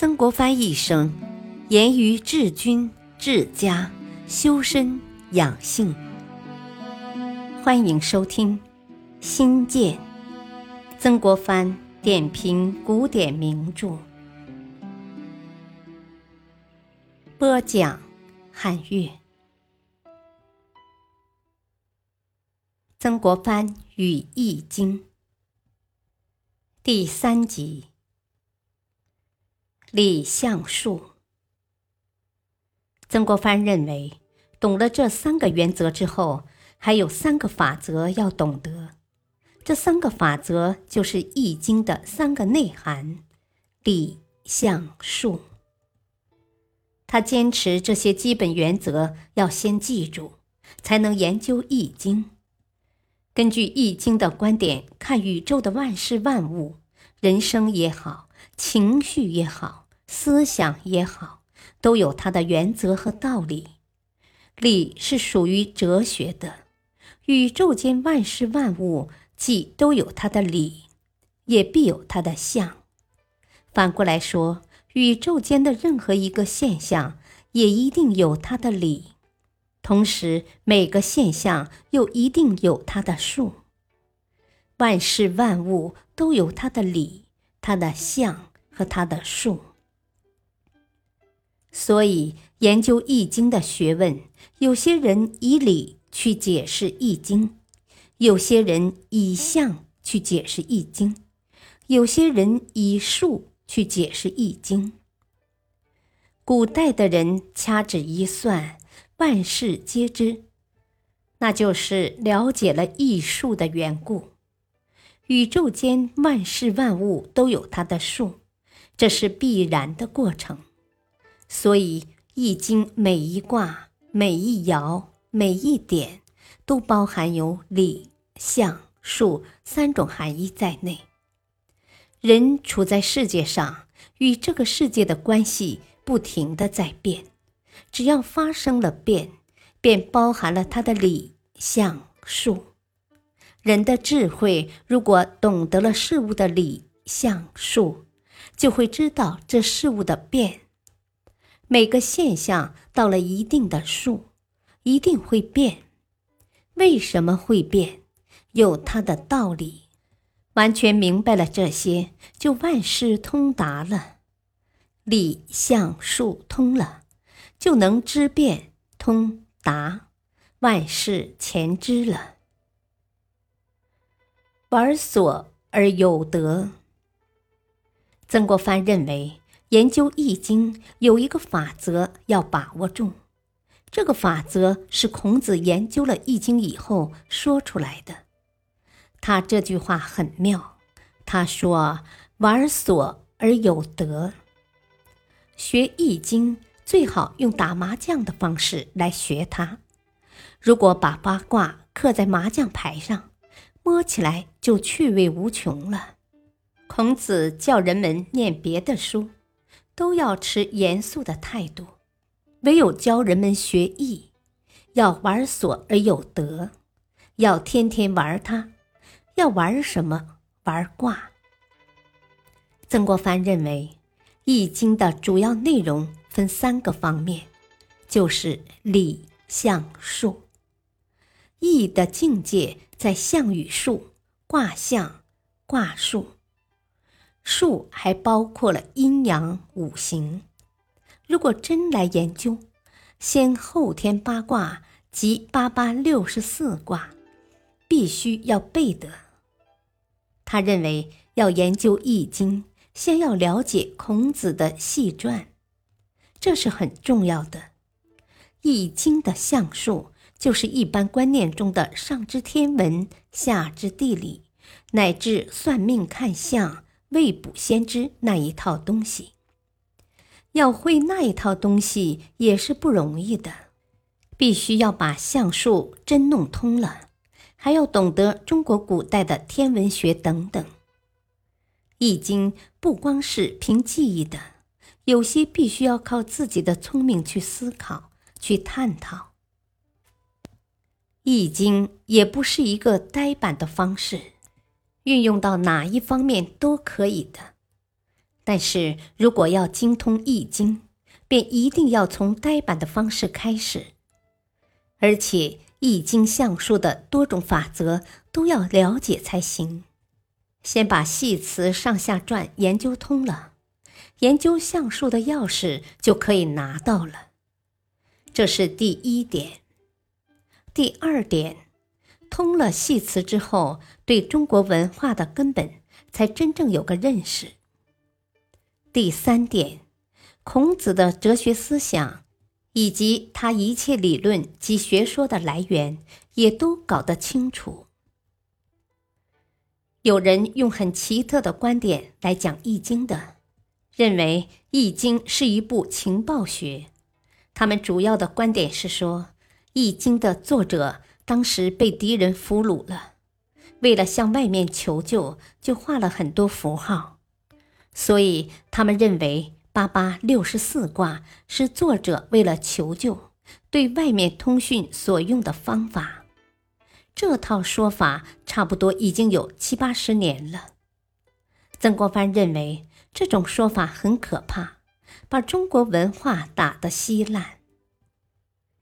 曾国藩一生严于治军、治家、修身养性。欢迎收听《新建》曾国藩点评古典名著，播讲汉乐。曾国藩与《易经》第三集。理象数。曾国藩认为，懂了这三个原则之后，还有三个法则要懂得。这三个法则就是《易经》的三个内涵：理、象、数。他坚持这些基本原则要先记住，才能研究《易经》。根据《易经》的观点看宇宙的万事万物，人生也好，情绪也好。思想也好，都有它的原则和道理。理是属于哲学的，宇宙间万事万物既都有它的理，也必有它的象。反过来说，宇宙间的任何一个现象也一定有它的理，同时每个现象又一定有它的数。万事万物都有它的理、它的象和它的数。所以，研究《易经》的学问，有些人以理去解释《易经》，有些人以象去解释《易经》，有些人以数去解释《易经》。古代的人掐指一算，万事皆知，那就是了解了易数的缘故。宇宙间万事万物都有它的数，这是必然的过程。所以，《易经》每一卦、每一爻、每一点，都包含有理、象、数三种含义在内。人处在世界上，与这个世界的关系不停的在变，只要发生了变，便包含了它的理、象、数。人的智慧，如果懂得了事物的理、象、数，就会知道这事物的变。每个现象到了一定的数，一定会变。为什么会变？有它的道理。完全明白了这些，就万事通达了。理、象、数通了，就能知变、通达，万事全知了。玩所而有得。曾国藩认为。研究《易经》有一个法则要把握住，这个法则是孔子研究了《易经》以后说出来的。他这句话很妙，他说：“玩所而有得。”学《易经》最好用打麻将的方式来学它。如果把八卦刻在麻将牌上，摸起来就趣味无穷了。孔子叫人们念别的书。都要持严肃的态度，唯有教人们学艺，要玩所而有得，要天天玩它。要玩什么？玩卦。曾国藩认为，《易经》的主要内容分三个方面，就是理、象、数。易的境界在象与数、卦象、卦数。数还包括了阴阳五行。如果真来研究，先后天八卦及八八六十四卦，必须要背得。他认为要研究《易经》，先要了解孔子的系传，这是很重要的。《易经》的象数，就是一般观念中的上知天文，下知地理，乃至算命看相。未卜先知那一套东西，要会那一套东西也是不容易的，必须要把相术真弄通了，还要懂得中国古代的天文学等等。易经不光是凭记忆的，有些必须要靠自己的聪明去思考、去探讨。易经也不是一个呆板的方式。运用到哪一方面都可以的，但是如果要精通《易经》，便一定要从呆板的方式开始，而且《易经》象数的多种法则都要了解才行。先把系辞上下传研究通了，研究象数的钥匙就可以拿到了。这是第一点。第二点，通了系辞之后，对中国文化的根本才真正有个认识。第三点，孔子的哲学思想以及他一切理论及学说的来源也都搞得清楚。有人用很奇特的观点来讲《易经》的，认为《易经》是一部情报学。他们主要的观点是说，《易经》的作者当时被敌人俘虏了，为了向外面求救，就画了很多符号，所以他们认为八八六十四卦是作者为了求救对外面通讯所用的方法。这套说法差不多已经有七八十年了。曾国藩认为这种说法很可怕，把中国文化打得稀烂。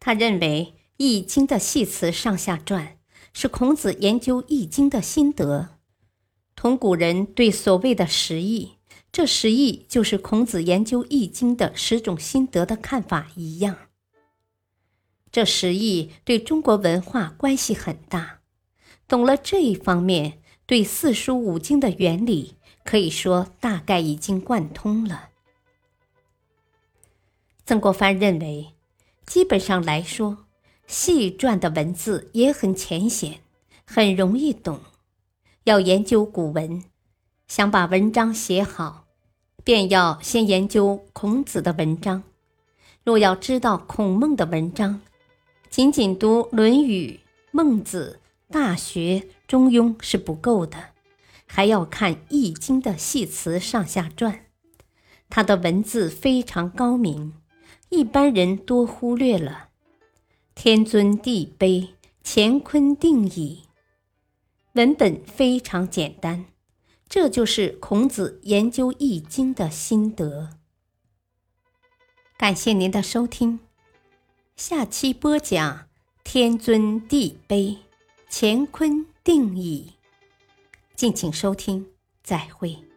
他认为《易经》的系辞上下传是孔子研究《易经》的心得，同古人对所谓的十义，这十义就是孔子研究《易经》的十种心得的看法一样。这十义对中国文化关系很大，懂了这一方面，对四书五经的原理可以说大概已经贯通了。曾国藩认为，基本上来说，细篆的文字也很浅显，很容易懂。要研究古文，想把文章写好，便要先研究孔子的文章。若要知道孔孟的文章，仅仅读《论语》《孟子》《大学》《中庸》是不够的，还要看《易经》的系辞上下传，它的文字非常高明，一般人多忽略了。天尊地卑，乾坤定矣。文本非常简单，这就是孔子研究《易经》的心得。感谢您的收听。下期播讲：天尊地卑，乾坤定矣。敬请收听，再会。